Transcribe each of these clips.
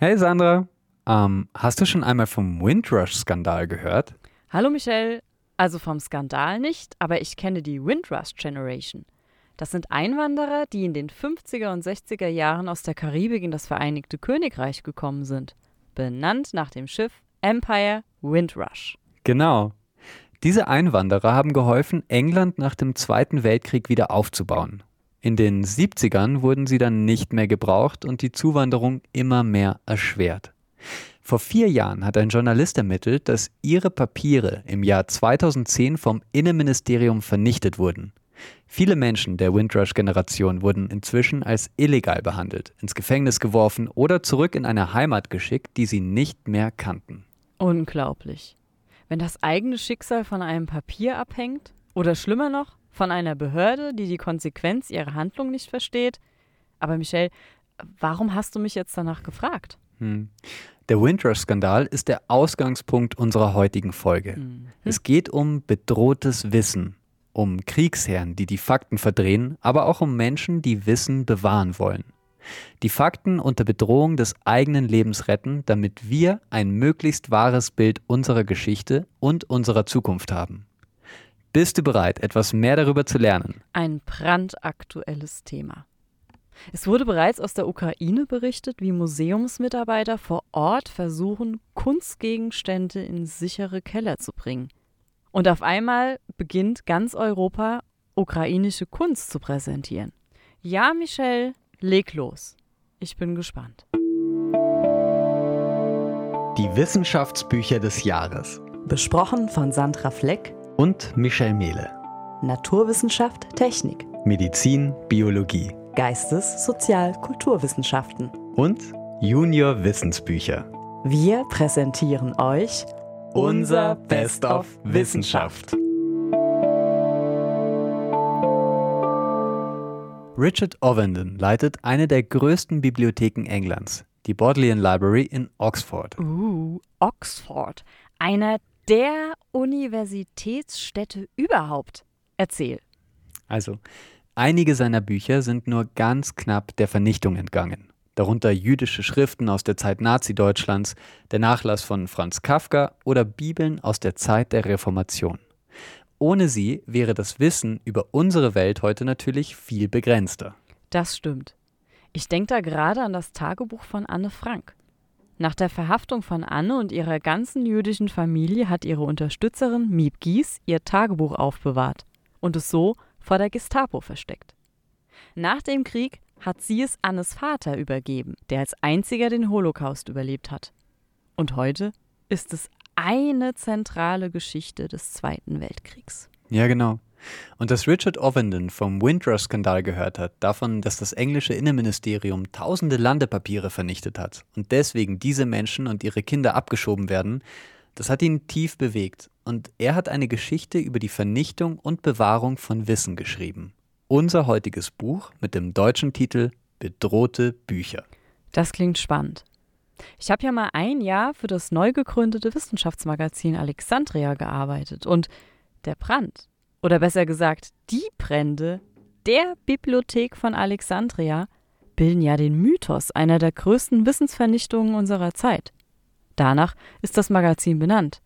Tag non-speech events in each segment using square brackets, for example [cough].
Hey Sandra, ähm, hast du schon einmal vom Windrush-Skandal gehört? Hallo Michelle, also vom Skandal nicht, aber ich kenne die Windrush Generation. Das sind Einwanderer, die in den 50er und 60er Jahren aus der Karibik in das Vereinigte Königreich gekommen sind. Benannt nach dem Schiff Empire Windrush. Genau. Diese Einwanderer haben geholfen, England nach dem Zweiten Weltkrieg wieder aufzubauen. In den 70ern wurden sie dann nicht mehr gebraucht und die Zuwanderung immer mehr erschwert. Vor vier Jahren hat ein Journalist ermittelt, dass ihre Papiere im Jahr 2010 vom Innenministerium vernichtet wurden. Viele Menschen der Windrush-Generation wurden inzwischen als illegal behandelt, ins Gefängnis geworfen oder zurück in eine Heimat geschickt, die sie nicht mehr kannten. Unglaublich. Wenn das eigene Schicksal von einem Papier abhängt? Oder schlimmer noch, von einer Behörde, die die Konsequenz ihrer Handlung nicht versteht? Aber Michelle, warum hast du mich jetzt danach gefragt? Hm. Der Windrush-Skandal ist der Ausgangspunkt unserer heutigen Folge. Mhm. Es geht um bedrohtes Wissen, um Kriegsherren, die die Fakten verdrehen, aber auch um Menschen, die Wissen bewahren wollen. Die Fakten unter Bedrohung des eigenen Lebens retten, damit wir ein möglichst wahres Bild unserer Geschichte und unserer Zukunft haben. Bist du bereit, etwas mehr darüber zu lernen? Ein brandaktuelles Thema. Es wurde bereits aus der Ukraine berichtet, wie Museumsmitarbeiter vor Ort versuchen, Kunstgegenstände in sichere Keller zu bringen. Und auf einmal beginnt ganz Europa ukrainische Kunst zu präsentieren. Ja, Michelle, leg los. Ich bin gespannt. Die Wissenschaftsbücher des Jahres. Besprochen von Sandra Fleck und Michelle Mehle. Naturwissenschaft, Technik. Medizin, Biologie. Geistes-, Sozial-, Kulturwissenschaften. Und Junior Wissensbücher. Wir präsentieren euch unser Best of Wissenschaft. Richard Ovenden leitet eine der größten Bibliotheken Englands, die Bodleian Library in Oxford. Uh, Oxford. Einer der Universitätsstädte überhaupt. Erzähl. Also, einige seiner Bücher sind nur ganz knapp der Vernichtung entgangen darunter jüdische Schriften aus der Zeit Nazi-Deutschlands, der Nachlass von Franz Kafka oder Bibeln aus der Zeit der Reformation. Ohne sie wäre das Wissen über unsere Welt heute natürlich viel begrenzter. Das stimmt. Ich denke da gerade an das Tagebuch von Anne Frank. Nach der Verhaftung von Anne und ihrer ganzen jüdischen Familie hat ihre Unterstützerin Miep Gies ihr Tagebuch aufbewahrt und es so vor der Gestapo versteckt. Nach dem Krieg hat sie es Annes Vater übergeben, der als einziger den Holocaust überlebt hat. Und heute ist es eine zentrale Geschichte des Zweiten Weltkriegs. Ja, genau. Und dass Richard Ovenden vom Windrush-Skandal gehört hat, davon, dass das englische Innenministerium tausende Landepapiere vernichtet hat und deswegen diese Menschen und ihre Kinder abgeschoben werden, das hat ihn tief bewegt. Und er hat eine Geschichte über die Vernichtung und Bewahrung von Wissen geschrieben unser heutiges Buch mit dem deutschen Titel Bedrohte Bücher. Das klingt spannend. Ich habe ja mal ein Jahr für das neu gegründete Wissenschaftsmagazin Alexandria gearbeitet und der Brand, oder besser gesagt die Brände der Bibliothek von Alexandria, bilden ja den Mythos einer der größten Wissensvernichtungen unserer Zeit. Danach ist das Magazin benannt.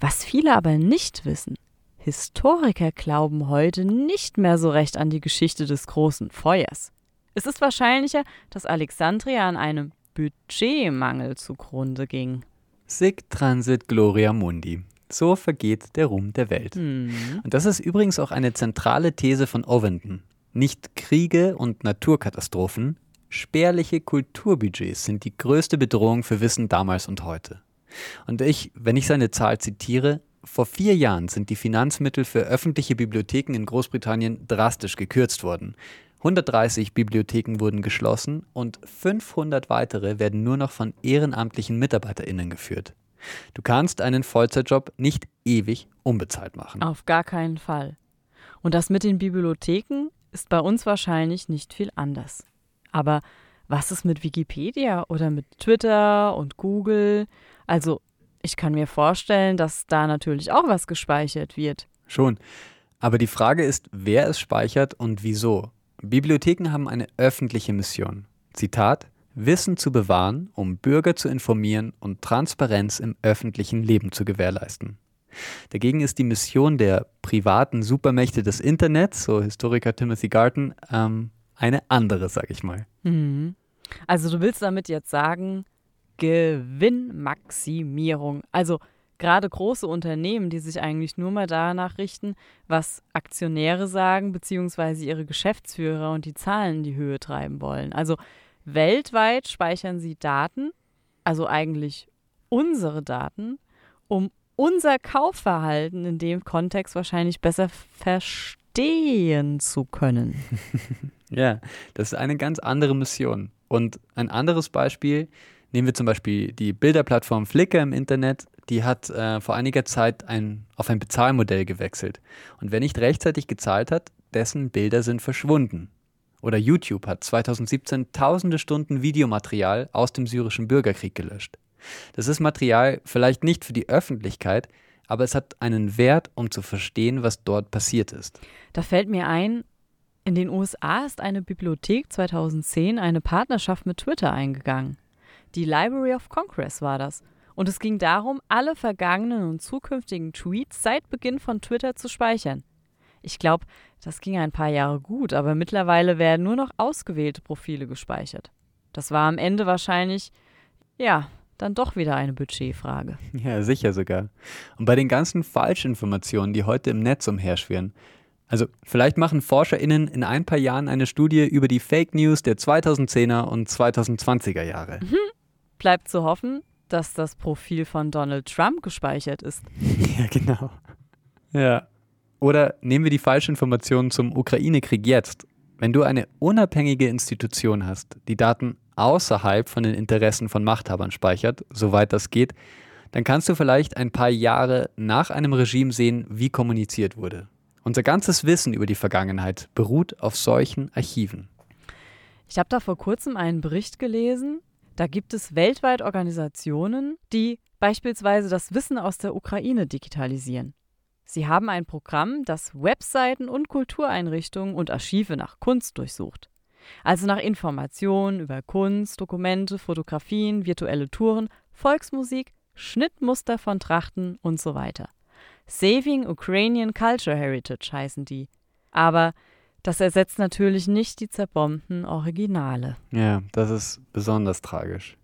Was viele aber nicht wissen, Historiker glauben heute nicht mehr so recht an die Geschichte des großen Feuers. Es ist wahrscheinlicher, dass Alexandria an einem Budgetmangel zugrunde ging. Sic transit gloria mundi. So vergeht der Ruhm der Welt. Hm. Und das ist übrigens auch eine zentrale These von Ovenden. Nicht Kriege und Naturkatastrophen, spärliche Kulturbudgets sind die größte Bedrohung für Wissen damals und heute. Und ich, wenn ich seine Zahl zitiere, vor vier Jahren sind die Finanzmittel für öffentliche Bibliotheken in Großbritannien drastisch gekürzt worden. 130 Bibliotheken wurden geschlossen und 500 weitere werden nur noch von ehrenamtlichen MitarbeiterInnen geführt. Du kannst einen Vollzeitjob nicht ewig unbezahlt machen. Auf gar keinen Fall. Und das mit den Bibliotheken ist bei uns wahrscheinlich nicht viel anders. Aber was ist mit Wikipedia oder mit Twitter und Google? Also ich kann mir vorstellen, dass da natürlich auch was gespeichert wird. Schon. Aber die Frage ist, wer es speichert und wieso. Bibliotheken haben eine öffentliche Mission. Zitat: Wissen zu bewahren, um Bürger zu informieren und Transparenz im öffentlichen Leben zu gewährleisten. Dagegen ist die Mission der privaten Supermächte des Internets, so Historiker Timothy Garten, ähm, eine andere, sag ich mal. Mhm. Also du willst damit jetzt sagen, Gewinnmaximierung. Also gerade große Unternehmen, die sich eigentlich nur mal danach richten, was Aktionäre sagen, beziehungsweise ihre Geschäftsführer und die Zahlen in die Höhe treiben wollen. Also weltweit speichern sie Daten, also eigentlich unsere Daten, um unser Kaufverhalten in dem Kontext wahrscheinlich besser verstehen zu können. [laughs] ja, das ist eine ganz andere Mission. Und ein anderes Beispiel, nehmen wir zum Beispiel die Bilderplattform Flickr im Internet, die hat äh, vor einiger Zeit ein, auf ein Bezahlmodell gewechselt. Und wer nicht rechtzeitig gezahlt hat, dessen Bilder sind verschwunden. Oder YouTube hat 2017 tausende Stunden Videomaterial aus dem syrischen Bürgerkrieg gelöscht. Das ist Material vielleicht nicht für die Öffentlichkeit, aber es hat einen Wert, um zu verstehen, was dort passiert ist. Da fällt mir ein, in den USA ist eine Bibliothek 2010 eine Partnerschaft mit Twitter eingegangen. Die Library of Congress war das. Und es ging darum, alle vergangenen und zukünftigen Tweets seit Beginn von Twitter zu speichern. Ich glaube, das ging ein paar Jahre gut, aber mittlerweile werden nur noch ausgewählte Profile gespeichert. Das war am Ende wahrscheinlich, ja, dann doch wieder eine Budgetfrage. [laughs] Ja, sicher sogar. Und bei den ganzen Falschinformationen, die heute im Netz umherschwirren, also vielleicht machen ForscherInnen in ein paar Jahren eine Studie über die Fake News der 2010er und 2020er Jahre. Mhm. Bleibt zu hoffen, dass das Profil von Donald Trump gespeichert ist. [laughs] Ja, genau. Ja. Oder nehmen wir die Falschinformationen zum Ukraine-Krieg jetzt. Wenn du eine unabhängige Institution hast, die Daten außerhalb von den Interessen von Machthabern speichert, soweit das geht, dann kannst du vielleicht ein paar Jahre nach einem Regime sehen, wie kommuniziert wurde. Unser ganzes Wissen über die Vergangenheit beruht auf solchen Archiven. Ich habe da vor kurzem einen Bericht gelesen. Da gibt es weltweit Organisationen, die beispielsweise das Wissen aus der Ukraine digitalisieren. Sie haben ein Programm, das Webseiten und Kultureinrichtungen und Archive nach Kunst durchsucht. Also nach Informationen über Kunst, Dokumente, Fotografien, virtuelle Touren, Volksmusik, Schnittmuster von Trachten und so weiter. Saving Ukrainian Culture Heritage heißen die. Aber das ersetzt natürlich nicht die zerbombten Originale. Ja, das ist besonders tragisch.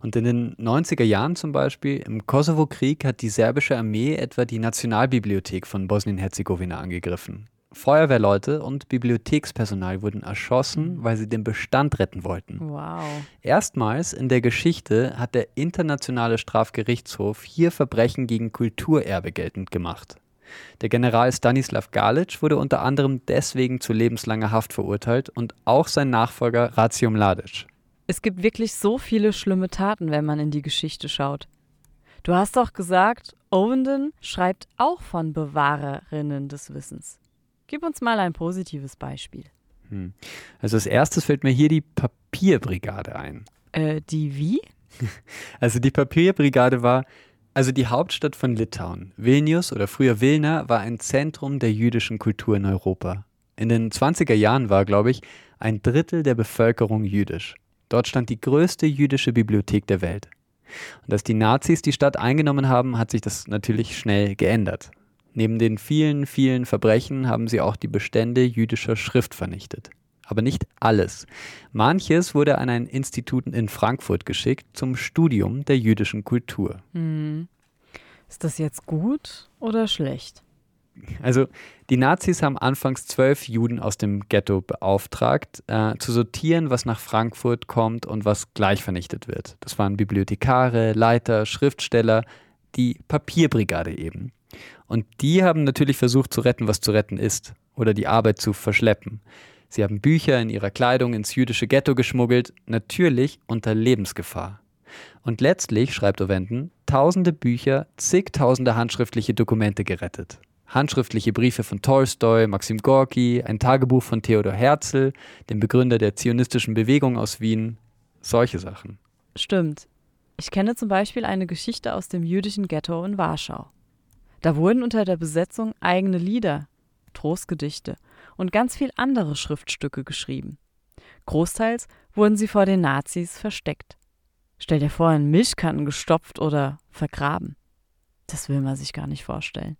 Und in den 90er Jahren zum Beispiel, im Kosovo-Krieg, hat die serbische Armee etwa die Nationalbibliothek von Bosnien-Herzegowina angegriffen. Feuerwehrleute und Bibliothekspersonal wurden erschossen, mhm. weil sie den Bestand retten wollten. Wow. Erstmals in der Geschichte hat der Internationale Strafgerichtshof hier Verbrechen gegen Kulturerbe geltend gemacht. Der General Stanislav Galic wurde unter anderem deswegen zu lebenslanger Haft verurteilt und auch sein Nachfolger Ratio Mladic. Es gibt wirklich so viele schlimme Taten, wenn man in die Geschichte schaut. Du hast doch gesagt, Ovenden schreibt auch von Bewahrerinnen des Wissens. Gib uns mal ein positives Beispiel. Hm. Also als erstes fällt mir hier die Papierbrigade ein. Äh, die wie? [laughs] Also die Papierbrigade war, also die Hauptstadt von Litauen. Vilnius oder früher Vilna war ein Zentrum der jüdischen Kultur in Europa. In den 20er Jahren war, glaube ich, ein Drittel der Bevölkerung jüdisch. Dort stand die größte jüdische Bibliothek der Welt. Und als die Nazis die Stadt eingenommen haben, hat sich das natürlich schnell geändert. Neben den vielen, vielen Verbrechen haben sie auch die Bestände jüdischer Schrift vernichtet. Aber nicht alles. Manches wurde an ein Institut in Frankfurt geschickt zum Studium der jüdischen Kultur. Hm. Ist das jetzt gut oder schlecht? Also die Nazis haben anfangs zwölf Juden aus dem Ghetto beauftragt, äh, zu sortieren, was nach Frankfurt kommt und was gleich vernichtet wird. Das waren Bibliothekare, Leiter, Schriftsteller, die Papierbrigade eben. Und die haben natürlich versucht zu retten, was zu retten ist, oder die Arbeit zu verschleppen. Sie haben Bücher in ihrer Kleidung ins jüdische Ghetto geschmuggelt, natürlich unter Lebensgefahr. Und letztlich, schreibt Ovenden, tausende Bücher, zigtausende handschriftliche Dokumente gerettet. Handschriftliche Briefe von Tolstoi, Maxim Gorki, ein Tagebuch von Theodor Herzl, dem Begründer der zionistischen Bewegung aus Wien, solche Sachen. Stimmt. Ich kenne zum Beispiel eine Geschichte aus dem jüdischen Ghetto in Warschau. Da wurden unter der Besetzung eigene Lieder, Trostgedichte und ganz viel andere Schriftstücke geschrieben. Großteils wurden sie vor den Nazis versteckt. Stell dir vor, in Milchkannen gestopft oder vergraben. Das will man sich gar nicht vorstellen.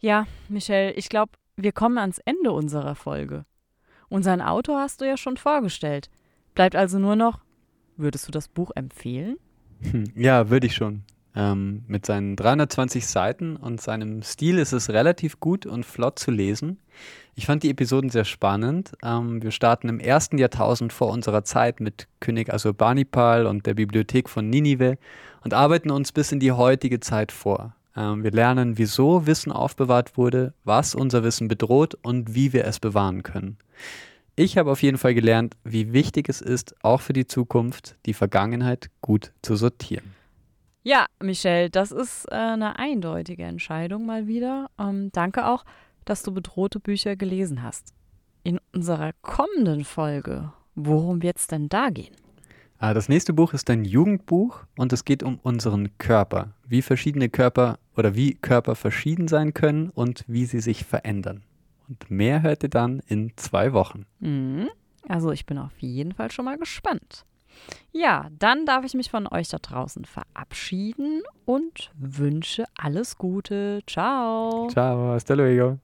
Ja, Michelle, ich glaube, wir kommen ans Ende unserer Folge. Unseren Autor hast du ja schon vorgestellt. Bleibt also nur noch, würdest du das Buch empfehlen? Hm, ja, würde ich schon. Ähm, mit seinen 320 Seiten und seinem Stil ist es relativ gut und flott zu lesen. Ich fand die Episoden sehr spannend. Ähm, wir starten im ersten Jahrtausend vor unserer Zeit mit König Assurbanipal und der Bibliothek von Ninive und arbeiten uns bis in die heutige Zeit vor. Ähm, wir lernen, wieso Wissen aufbewahrt wurde, was unser Wissen bedroht und wie wir es bewahren können. Ich habe auf jeden Fall gelernt, wie wichtig es ist, auch für die Zukunft die Vergangenheit gut zu sortieren. Ja, Michelle, das ist äh, eine eindeutige Entscheidung mal wieder. Ähm, danke auch, dass du bedrohte Bücher gelesen hast. In unserer kommenden Folge, worum wird es denn da gehen? Ah, das nächste Buch ist ein Jugendbuch und es geht um unseren Körper, wie verschiedene Körper oder wie Körper verschieden sein können und wie sie sich verändern. Und mehr hört ihr dann in zwei Wochen. Mhm. Also ich bin auf jeden Fall schon mal gespannt. Ja, dann darf ich mich von euch da draußen verabschieden und wünsche alles Gute. Ciao. Ciao, hasta luego.